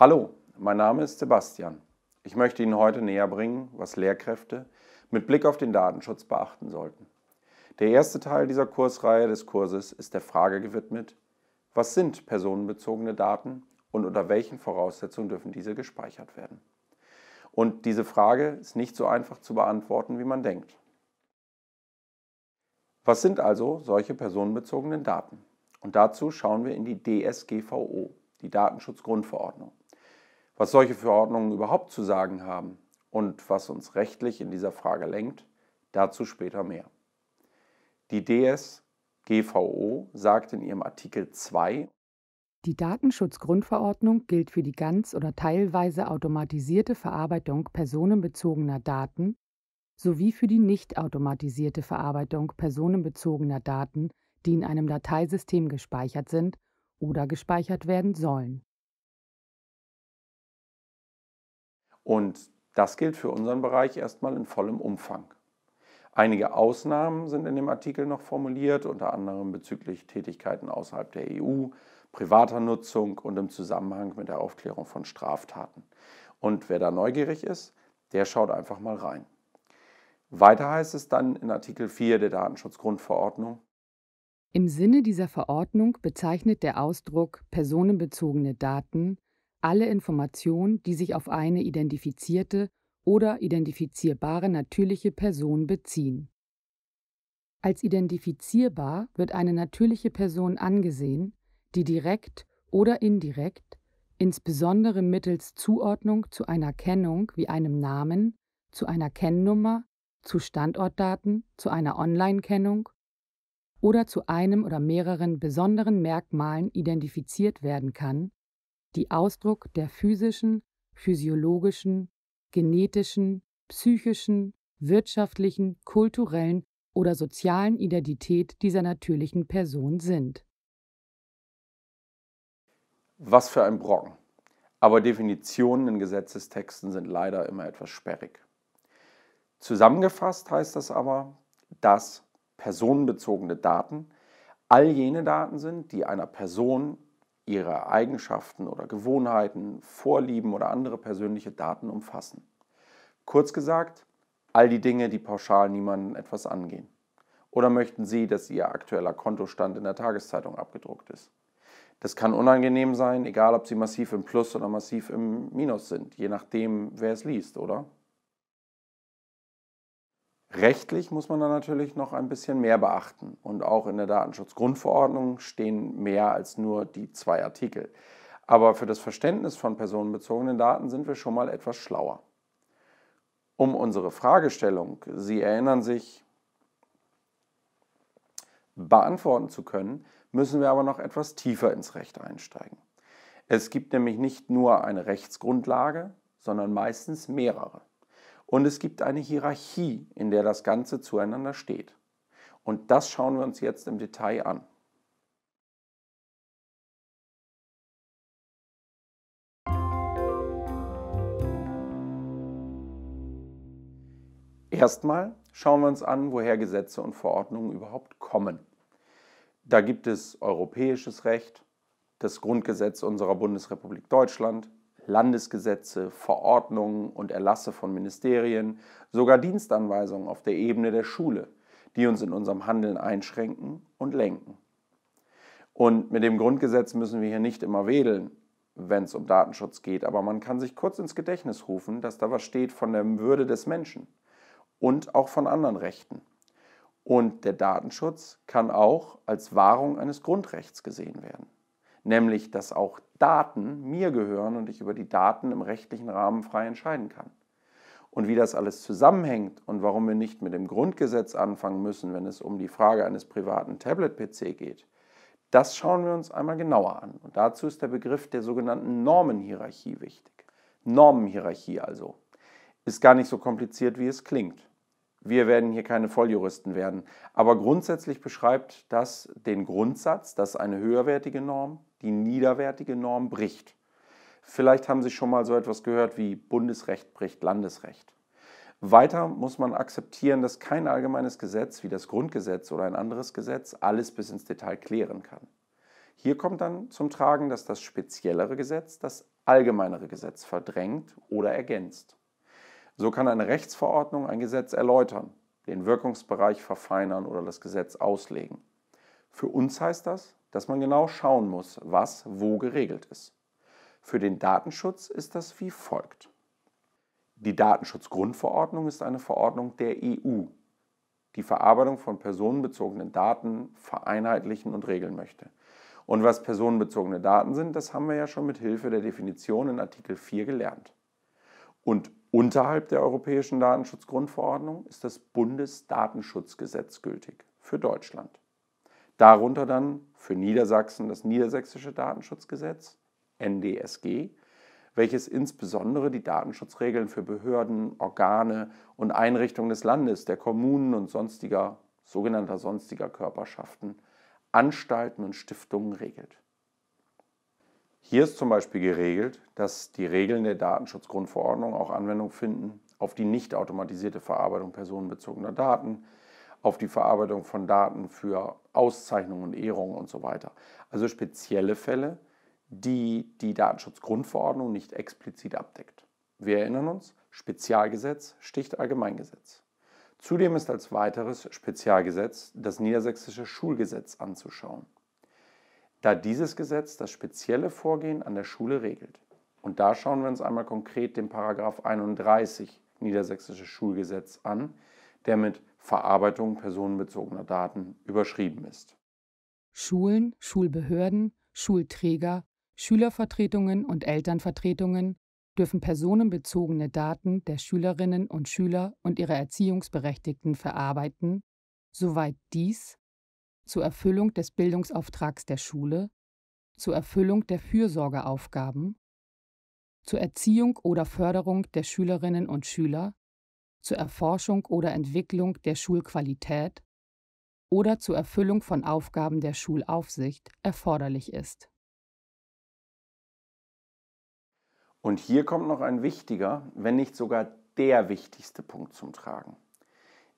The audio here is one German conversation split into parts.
Hallo, mein Name ist Sebastian. Ich möchte Ihnen heute näher bringen, was Lehrkräfte mit Blick auf den Datenschutz beachten sollten. Der erste Teil dieser Kursreihe des Kurses ist der Frage gewidmet, was sind personenbezogene Daten und unter welchen Voraussetzungen dürfen diese gespeichert werden. Und diese Frage ist nicht so einfach zu beantworten, wie man denkt. Was sind also solche personenbezogenen Daten? Und dazu schauen wir in die DSGVO, die Datenschutzgrundverordnung. Was solche Verordnungen überhaupt zu sagen haben und was uns rechtlich in dieser Frage lenkt, dazu später mehr. Die DSGVO sagt in ihrem Artikel 2, die Datenschutzgrundverordnung gilt für die ganz oder teilweise automatisierte Verarbeitung personenbezogener Daten sowie für die nicht automatisierte Verarbeitung personenbezogener Daten, die in einem Dateisystem gespeichert sind oder gespeichert werden sollen. Und das gilt für unseren Bereich erstmal in vollem Umfang. Einige Ausnahmen sind in dem Artikel noch formuliert, unter anderem bezüglich Tätigkeiten außerhalb der EU, privater Nutzung und im Zusammenhang mit der Aufklärung von Straftaten. Und wer da neugierig ist, der schaut einfach mal rein. Weiter heißt es dann in Artikel 4 der Datenschutzgrundverordnung. Im Sinne dieser Verordnung bezeichnet der Ausdruck personenbezogene Daten alle Informationen, die sich auf eine identifizierte oder identifizierbare natürliche Person beziehen. Als identifizierbar wird eine natürliche Person angesehen, die direkt oder indirekt, insbesondere mittels Zuordnung zu einer Kennung wie einem Namen, zu einer Kennnummer, zu Standortdaten, zu einer Online-Kennung oder zu einem oder mehreren besonderen Merkmalen identifiziert werden kann, die Ausdruck der physischen, physiologischen, genetischen, psychischen, wirtschaftlichen, kulturellen oder sozialen Identität dieser natürlichen Person sind. Was für ein Brocken. Aber Definitionen in Gesetzestexten sind leider immer etwas sperrig. Zusammengefasst heißt das aber, dass personenbezogene Daten all jene Daten sind, die einer Person ihre Eigenschaften oder Gewohnheiten, Vorlieben oder andere persönliche Daten umfassen. Kurz gesagt, all die Dinge, die pauschal niemanden etwas angehen. Oder möchten Sie, dass Ihr aktueller Kontostand in der Tageszeitung abgedruckt ist? Das kann unangenehm sein, egal ob Sie massiv im Plus oder massiv im Minus sind, je nachdem, wer es liest, oder? Rechtlich muss man da natürlich noch ein bisschen mehr beachten. Und auch in der Datenschutzgrundverordnung stehen mehr als nur die zwei Artikel. Aber für das Verständnis von personenbezogenen Daten sind wir schon mal etwas schlauer. Um unsere Fragestellung, Sie erinnern sich, beantworten zu können, müssen wir aber noch etwas tiefer ins Recht einsteigen. Es gibt nämlich nicht nur eine Rechtsgrundlage, sondern meistens mehrere. Und es gibt eine Hierarchie, in der das Ganze zueinander steht. Und das schauen wir uns jetzt im Detail an. Erstmal schauen wir uns an, woher Gesetze und Verordnungen überhaupt kommen. Da gibt es europäisches Recht, das Grundgesetz unserer Bundesrepublik Deutschland, Landesgesetze, Verordnungen und Erlasse von Ministerien, sogar Dienstanweisungen auf der Ebene der Schule, die uns in unserem Handeln einschränken und lenken. Und mit dem Grundgesetz müssen wir hier nicht immer wedeln, wenn es um Datenschutz geht, aber man kann sich kurz ins Gedächtnis rufen, dass da was steht von der Würde des Menschen und auch von anderen Rechten. Und der Datenschutz kann auch als Wahrung eines Grundrechts gesehen werden nämlich dass auch Daten mir gehören und ich über die Daten im rechtlichen Rahmen frei entscheiden kann. Und wie das alles zusammenhängt und warum wir nicht mit dem Grundgesetz anfangen müssen, wenn es um die Frage eines privaten Tablet-PC geht, das schauen wir uns einmal genauer an. Und dazu ist der Begriff der sogenannten Normenhierarchie wichtig. Normenhierarchie also. Ist gar nicht so kompliziert, wie es klingt. Wir werden hier keine Volljuristen werden, aber grundsätzlich beschreibt das den Grundsatz, dass eine höherwertige Norm die niederwertige Norm bricht. Vielleicht haben Sie schon mal so etwas gehört wie Bundesrecht bricht Landesrecht. Weiter muss man akzeptieren, dass kein allgemeines Gesetz wie das Grundgesetz oder ein anderes Gesetz alles bis ins Detail klären kann. Hier kommt dann zum Tragen, dass das speziellere Gesetz das allgemeinere Gesetz verdrängt oder ergänzt. So kann eine Rechtsverordnung ein Gesetz erläutern, den Wirkungsbereich verfeinern oder das Gesetz auslegen. Für uns heißt das, dass man genau schauen muss, was wo geregelt ist. Für den Datenschutz ist das wie folgt. Die Datenschutzgrundverordnung ist eine Verordnung der EU, die Verarbeitung von personenbezogenen Daten vereinheitlichen und regeln möchte. Und was personenbezogene Daten sind, das haben wir ja schon mit Hilfe der Definition in Artikel 4 gelernt. Und unterhalb der Europäischen Datenschutzgrundverordnung ist das Bundesdatenschutzgesetz gültig für Deutschland. Darunter dann für Niedersachsen das Niedersächsische Datenschutzgesetz, NDSG, welches insbesondere die Datenschutzregeln für Behörden, Organe und Einrichtungen des Landes, der Kommunen und sonstiger, sogenannter sonstiger Körperschaften, Anstalten und Stiftungen regelt. Hier ist zum Beispiel geregelt, dass die Regeln der Datenschutzgrundverordnung auch Anwendung finden auf die nicht automatisierte Verarbeitung personenbezogener Daten, auf die Verarbeitung von Daten für Auszeichnungen und Ehrungen und so weiter. Also spezielle Fälle, die die Datenschutzgrundverordnung nicht explizit abdeckt. Wir erinnern uns, Spezialgesetz sticht Allgemeingesetz. Zudem ist als weiteres Spezialgesetz das Niedersächsische Schulgesetz anzuschauen, da dieses Gesetz das spezielle Vorgehen an der Schule regelt. Und da schauen wir uns einmal konkret den Paragraph 31 Niedersächsische Schulgesetz an, der mit Verarbeitung personenbezogener Daten überschrieben ist. Schulen, Schulbehörden, Schulträger Schülervertretungen und Elternvertretungen dürfen personenbezogene Daten der Schülerinnen und Schüler und ihrer Erziehungsberechtigten verarbeiten, soweit dies zur Erfüllung des Bildungsauftrags der Schule, zur Erfüllung der Fürsorgeaufgaben, zur Erziehung oder Förderung der Schülerinnen und Schüler, zur Erforschung oder Entwicklung der Schulqualität oder zur Erfüllung von Aufgaben der Schulaufsicht erforderlich ist. Und hier kommt noch ein wichtiger, wenn nicht sogar der wichtigste Punkt zum Tragen.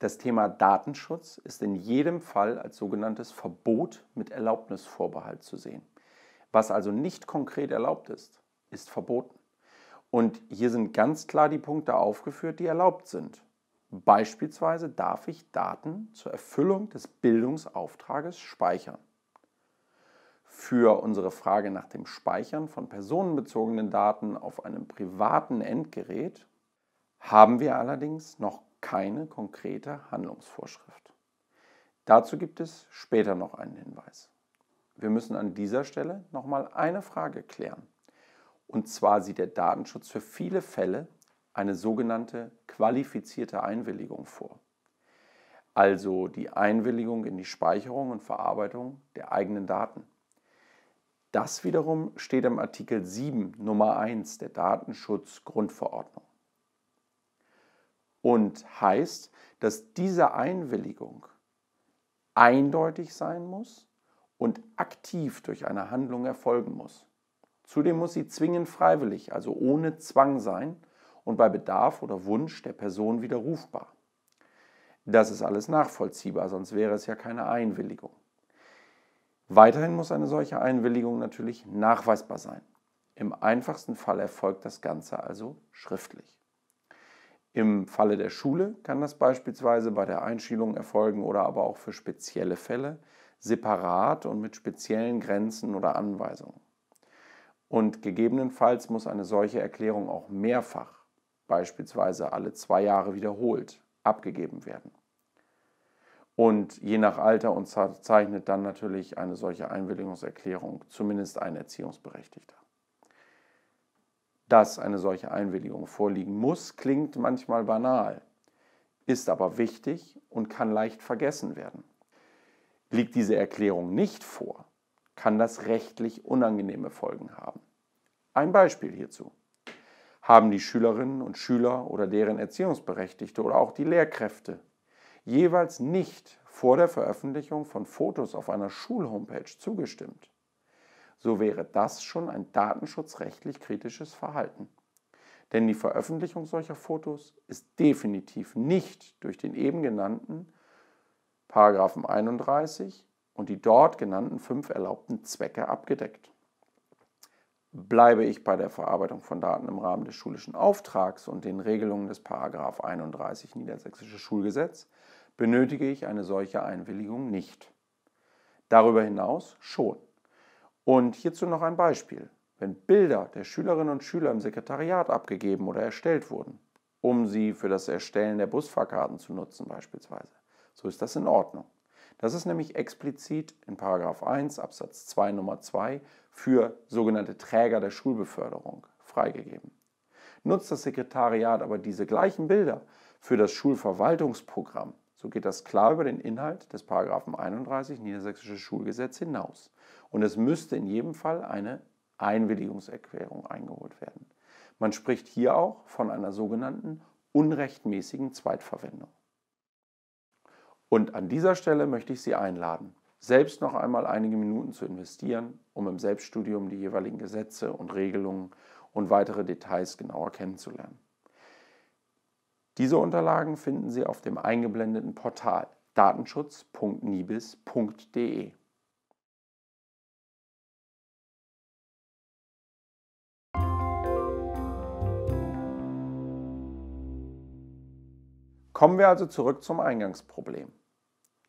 Das Thema Datenschutz ist in jedem Fall als sogenanntes Verbot mit Erlaubnisvorbehalt zu sehen. Was also nicht konkret erlaubt ist, ist verboten. Und hier sind ganz klar die Punkte aufgeführt, die erlaubt sind. Beispielsweise darf ich Daten zur Erfüllung des Bildungsauftrages speichern. Für unsere Frage nach dem Speichern von personenbezogenen Daten auf einem privaten Endgerät haben wir allerdings noch keine konkrete Handlungsvorschrift. Dazu gibt es später noch einen Hinweis. Wir müssen an dieser Stelle nochmal eine Frage klären. Und zwar sieht der Datenschutz für viele Fälle eine sogenannte qualifizierte Einwilligung vor. Also die Einwilligung in die Speicherung und Verarbeitung der eigenen Daten. Das wiederum steht im Artikel 7 Nummer 1 der Datenschutzgrundverordnung und heißt, dass diese Einwilligung eindeutig sein muss und aktiv durch eine Handlung erfolgen muss. Zudem muss sie zwingend freiwillig, also ohne Zwang sein und bei Bedarf oder Wunsch der Person widerrufbar. Das ist alles nachvollziehbar, sonst wäre es ja keine Einwilligung. Weiterhin muss eine solche Einwilligung natürlich nachweisbar sein. Im einfachsten Fall erfolgt das Ganze also schriftlich. Im Falle der Schule kann das beispielsweise bei der Einschulung erfolgen oder aber auch für spezielle Fälle separat und mit speziellen Grenzen oder Anweisungen. Und gegebenenfalls muss eine solche Erklärung auch mehrfach, beispielsweise alle zwei Jahre wiederholt, abgegeben werden. Und je nach Alter unterzeichnet dann natürlich eine solche Einwilligungserklärung zumindest ein Erziehungsberechtigter. Dass eine solche Einwilligung vorliegen muss, klingt manchmal banal, ist aber wichtig und kann leicht vergessen werden. Liegt diese Erklärung nicht vor, kann das rechtlich unangenehme Folgen haben. Ein Beispiel hierzu. Haben die Schülerinnen und Schüler oder deren Erziehungsberechtigte oder auch die Lehrkräfte jeweils nicht vor der Veröffentlichung von Fotos auf einer Schulhomepage zugestimmt, so wäre das schon ein datenschutzrechtlich kritisches Verhalten. Denn die Veröffentlichung solcher Fotos ist definitiv nicht durch den eben genannten Paragraphen 31 und die dort genannten fünf erlaubten Zwecke abgedeckt. Bleibe ich bei der Verarbeitung von Daten im Rahmen des schulischen Auftrags und den Regelungen des 31 Niedersächsische Schulgesetz, benötige ich eine solche Einwilligung nicht. Darüber hinaus schon. Und hierzu noch ein Beispiel. Wenn Bilder der Schülerinnen und Schüler im Sekretariat abgegeben oder erstellt wurden, um sie für das Erstellen der Busfahrkarten zu nutzen beispielsweise, so ist das in Ordnung. Das ist nämlich explizit in 1 Absatz 2 Nummer 2 für sogenannte Träger der Schulbeförderung freigegeben. Nutzt das Sekretariat aber diese gleichen Bilder für das Schulverwaltungsprogramm, so geht das klar über den Inhalt des 31 Niedersächsisches Schulgesetz hinaus. Und es müsste in jedem Fall eine Einwilligungserklärung eingeholt werden. Man spricht hier auch von einer sogenannten unrechtmäßigen Zweitverwendung. Und an dieser Stelle möchte ich Sie einladen, selbst noch einmal einige Minuten zu investieren, um im Selbststudium die jeweiligen Gesetze und Regelungen und weitere Details genauer kennenzulernen. Diese Unterlagen finden Sie auf dem eingeblendeten Portal datenschutz.nibis.de. Kommen wir also zurück zum Eingangsproblem.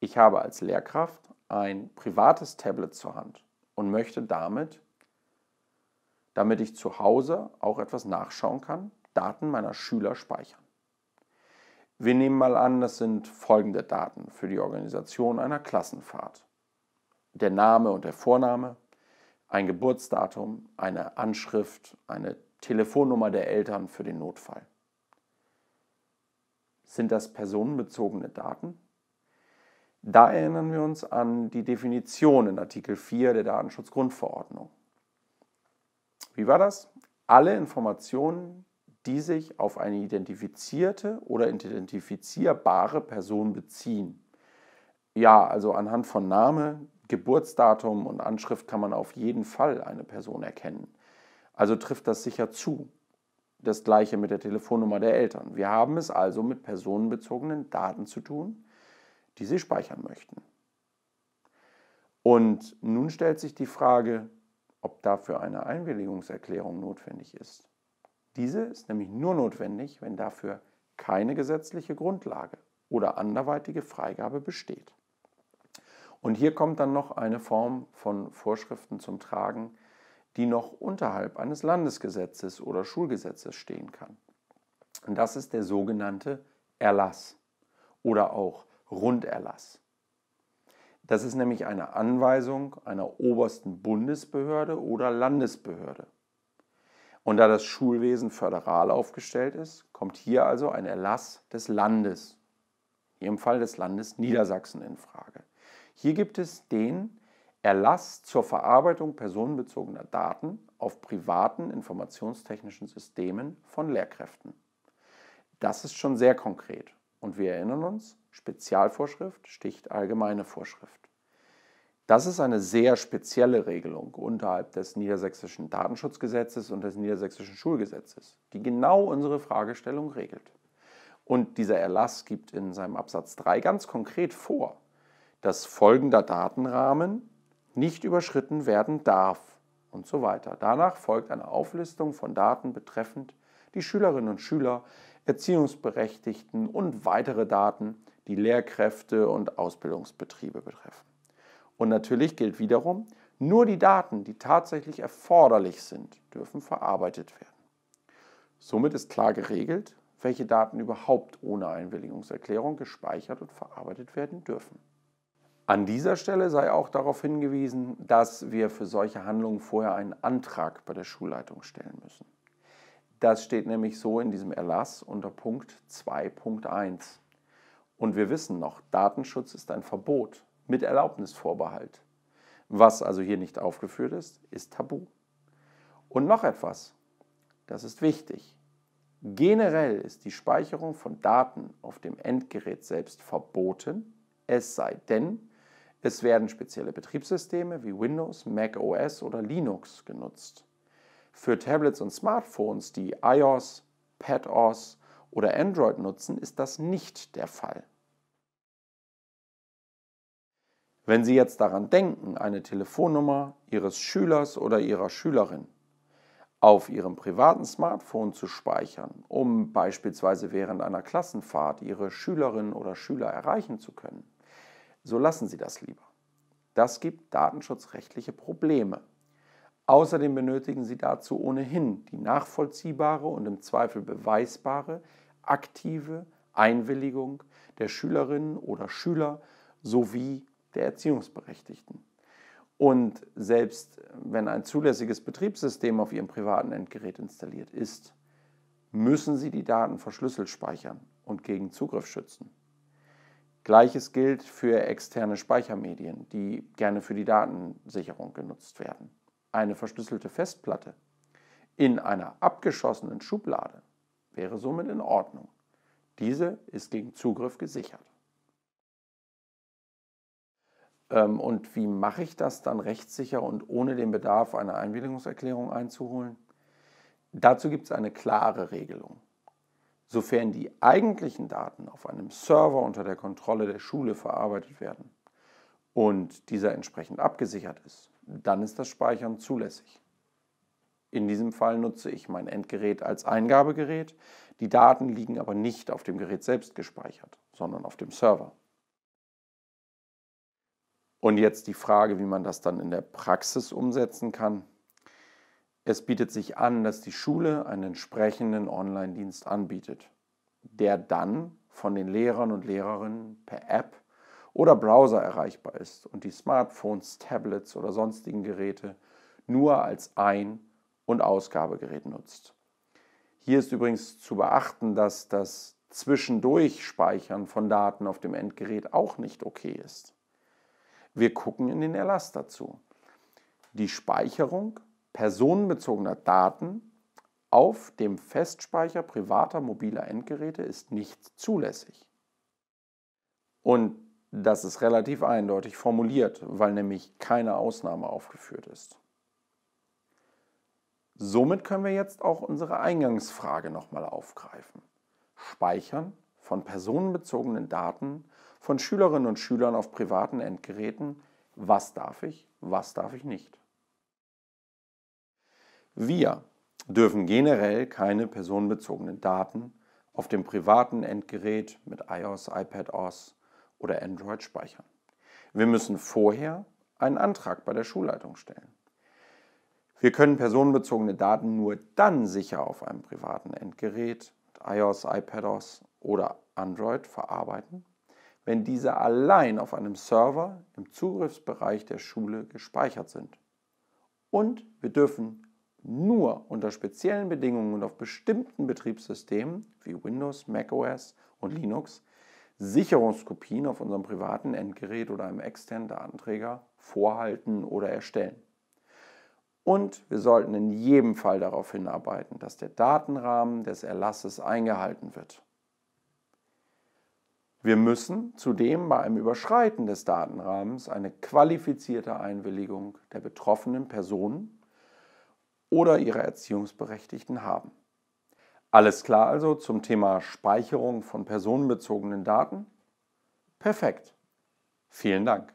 Ich habe als Lehrkraft ein privates Tablet zur Hand und möchte damit, damit ich zu Hause auch etwas nachschauen kann, Daten meiner Schüler speichern. Wir nehmen mal an, das sind folgende Daten für die Organisation einer Klassenfahrt. Der Name und der Vorname, ein Geburtsdatum, eine Anschrift, eine Telefonnummer der Eltern für den Notfall. Sind das personenbezogene Daten? Da erinnern wir uns an die Definition in Artikel 4 der Datenschutzgrundverordnung. Wie war das? Alle Informationen, die sich auf eine identifizierte oder identifizierbare Person beziehen. Ja, also anhand von Name, Geburtsdatum und Anschrift kann man auf jeden Fall eine Person erkennen. Also trifft das sicher zu. Das gleiche mit der Telefonnummer der Eltern. Wir haben es also mit personenbezogenen Daten zu tun, die Sie speichern möchten. Und nun stellt sich die Frage, ob dafür eine Einwilligungserklärung notwendig ist. Diese ist nämlich nur notwendig, wenn dafür keine gesetzliche Grundlage oder anderweitige Freigabe besteht. Und hier kommt dann noch eine Form von Vorschriften zum Tragen, die noch unterhalb eines Landesgesetzes oder Schulgesetzes stehen kann. Und das ist der sogenannte Erlass oder auch Runderlass. Das ist nämlich eine Anweisung einer obersten Bundesbehörde oder Landesbehörde. Und da das Schulwesen föderal aufgestellt ist, kommt hier also ein Erlass des Landes, hier im Fall des Landes Niedersachsen in Frage. Hier gibt es den Erlass zur Verarbeitung personenbezogener Daten auf privaten informationstechnischen Systemen von Lehrkräften. Das ist schon sehr konkret und wir erinnern uns, Spezialvorschrift sticht allgemeine Vorschrift. Das ist eine sehr spezielle Regelung unterhalb des niedersächsischen Datenschutzgesetzes und des niedersächsischen Schulgesetzes, die genau unsere Fragestellung regelt. Und dieser Erlass gibt in seinem Absatz 3 ganz konkret vor, dass folgender Datenrahmen nicht überschritten werden darf und so weiter. Danach folgt eine Auflistung von Daten betreffend die Schülerinnen und Schüler, Erziehungsberechtigten und weitere Daten, die Lehrkräfte und Ausbildungsbetriebe betreffen. Und natürlich gilt wiederum, nur die Daten, die tatsächlich erforderlich sind, dürfen verarbeitet werden. Somit ist klar geregelt, welche Daten überhaupt ohne Einwilligungserklärung gespeichert und verarbeitet werden dürfen. An dieser Stelle sei auch darauf hingewiesen, dass wir für solche Handlungen vorher einen Antrag bei der Schulleitung stellen müssen. Das steht nämlich so in diesem Erlass unter Punkt 2.1. Und wir wissen noch, Datenschutz ist ein Verbot mit Erlaubnisvorbehalt. Was also hier nicht aufgeführt ist, ist tabu. Und noch etwas, das ist wichtig. Generell ist die Speicherung von Daten auf dem Endgerät selbst verboten, es sei denn, es werden spezielle Betriebssysteme wie Windows, Mac OS oder Linux genutzt. Für Tablets und Smartphones, die iOS, PadOS oder Android nutzen, ist das nicht der Fall. Wenn Sie jetzt daran denken, eine Telefonnummer Ihres Schülers oder Ihrer Schülerin auf Ihrem privaten Smartphone zu speichern, um beispielsweise während einer Klassenfahrt Ihre Schülerinnen oder Schüler erreichen zu können, so lassen Sie das lieber. Das gibt datenschutzrechtliche Probleme. Außerdem benötigen Sie dazu ohnehin die nachvollziehbare und im Zweifel beweisbare aktive Einwilligung der Schülerinnen oder Schüler sowie der Erziehungsberechtigten. Und selbst wenn ein zulässiges Betriebssystem auf Ihrem privaten Endgerät installiert ist, müssen Sie die Daten verschlüsselt speichern und gegen Zugriff schützen. Gleiches gilt für externe Speichermedien, die gerne für die Datensicherung genutzt werden. Eine verschlüsselte Festplatte in einer abgeschossenen Schublade wäre somit in Ordnung. Diese ist gegen Zugriff gesichert. Ähm, und wie mache ich das dann rechtssicher und ohne den Bedarf einer Einwilligungserklärung einzuholen? Dazu gibt es eine klare Regelung. Sofern die eigentlichen Daten auf einem Server unter der Kontrolle der Schule verarbeitet werden und dieser entsprechend abgesichert ist, dann ist das Speichern zulässig. In diesem Fall nutze ich mein Endgerät als Eingabegerät. Die Daten liegen aber nicht auf dem Gerät selbst gespeichert, sondern auf dem Server. Und jetzt die Frage, wie man das dann in der Praxis umsetzen kann. Es bietet sich an, dass die Schule einen entsprechenden Online-Dienst anbietet, der dann von den Lehrern und Lehrerinnen per App oder Browser erreichbar ist und die Smartphones, Tablets oder sonstigen Geräte nur als Ein- und Ausgabegerät nutzt. Hier ist übrigens zu beachten, dass das Zwischendurch Speichern von Daten auf dem Endgerät auch nicht okay ist. Wir gucken in den Erlass dazu. Die Speicherung personenbezogener Daten auf dem Festspeicher privater mobiler Endgeräte ist nicht zulässig. Und das ist relativ eindeutig formuliert, weil nämlich keine Ausnahme aufgeführt ist. Somit können wir jetzt auch unsere Eingangsfrage nochmal aufgreifen. Speichern von personenbezogenen Daten von Schülerinnen und Schülern auf privaten Endgeräten, was darf ich, was darf ich nicht. Wir dürfen generell keine personenbezogenen Daten auf dem privaten Endgerät mit iOS, iPadOS oder Android speichern. Wir müssen vorher einen Antrag bei der Schulleitung stellen. Wir können personenbezogene Daten nur dann sicher auf einem privaten Endgerät mit iOS, iPadOS oder Android verarbeiten, wenn diese allein auf einem Server im Zugriffsbereich der Schule gespeichert sind. Und wir dürfen nur unter speziellen Bedingungen und auf bestimmten Betriebssystemen wie Windows, macOS und Linux Sicherungskopien auf unserem privaten Endgerät oder einem externen Datenträger vorhalten oder erstellen. Und wir sollten in jedem Fall darauf hinarbeiten, dass der Datenrahmen des Erlasses eingehalten wird. Wir müssen zudem bei einem Überschreiten des Datenrahmens eine qualifizierte Einwilligung der betroffenen Personen oder ihrer Erziehungsberechtigten haben. Alles klar also zum Thema Speicherung von personenbezogenen Daten? Perfekt. Vielen Dank.